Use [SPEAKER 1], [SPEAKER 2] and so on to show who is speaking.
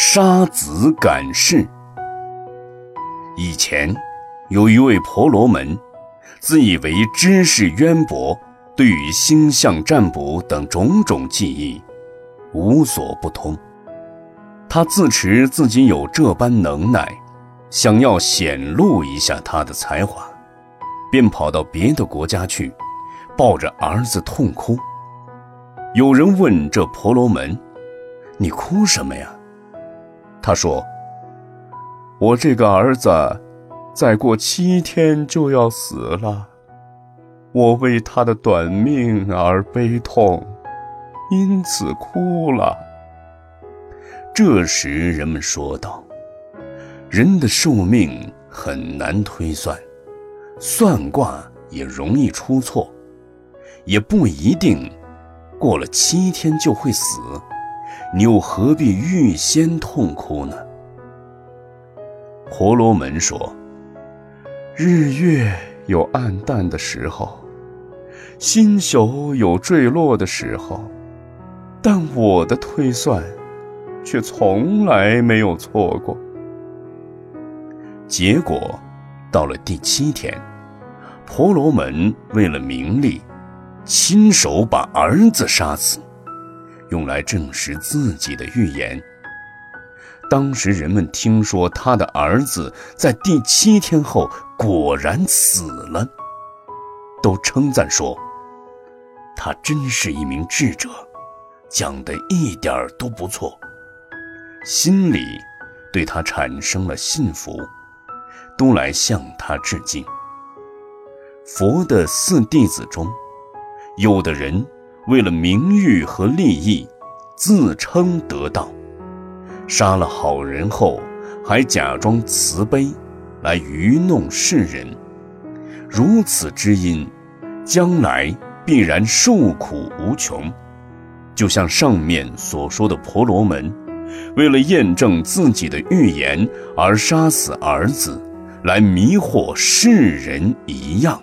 [SPEAKER 1] 杀子赶事。以前，有一位婆罗门，自以为知识渊博，对于星象占卜等种种技艺，无所不通。他自持自己有这般能耐，想要显露一下他的才华，便跑到别的国家去，抱着儿子痛哭。有人问这婆罗门：“你哭什么呀？”他说。我这个儿子，再过七天就要死了，我为他的短命而悲痛，因此哭了。这时人们说道：“人的寿命很难推算，算卦也容易出错，也不一定过了七天就会死，你又何必预先痛哭呢？”婆罗门说：“日月有暗淡的时候，星宿有坠落的时候，但我的推算却从来没有错过。结果，到了第七天，婆罗门为了名利，亲手把儿子杀死，用来证实自己的预言。”当时人们听说他的儿子在第七天后果然死了，都称赞说：“他真是一名智者，讲的一点儿都不错。”心里对他产生了信服，都来向他致敬。佛的四弟子中，有的人为了名誉和利益，自称得道。杀了好人后，还假装慈悲，来愚弄世人。如此之因，将来必然受苦无穷。就像上面所说的婆罗门，为了验证自己的预言而杀死儿子，来迷惑世人一样。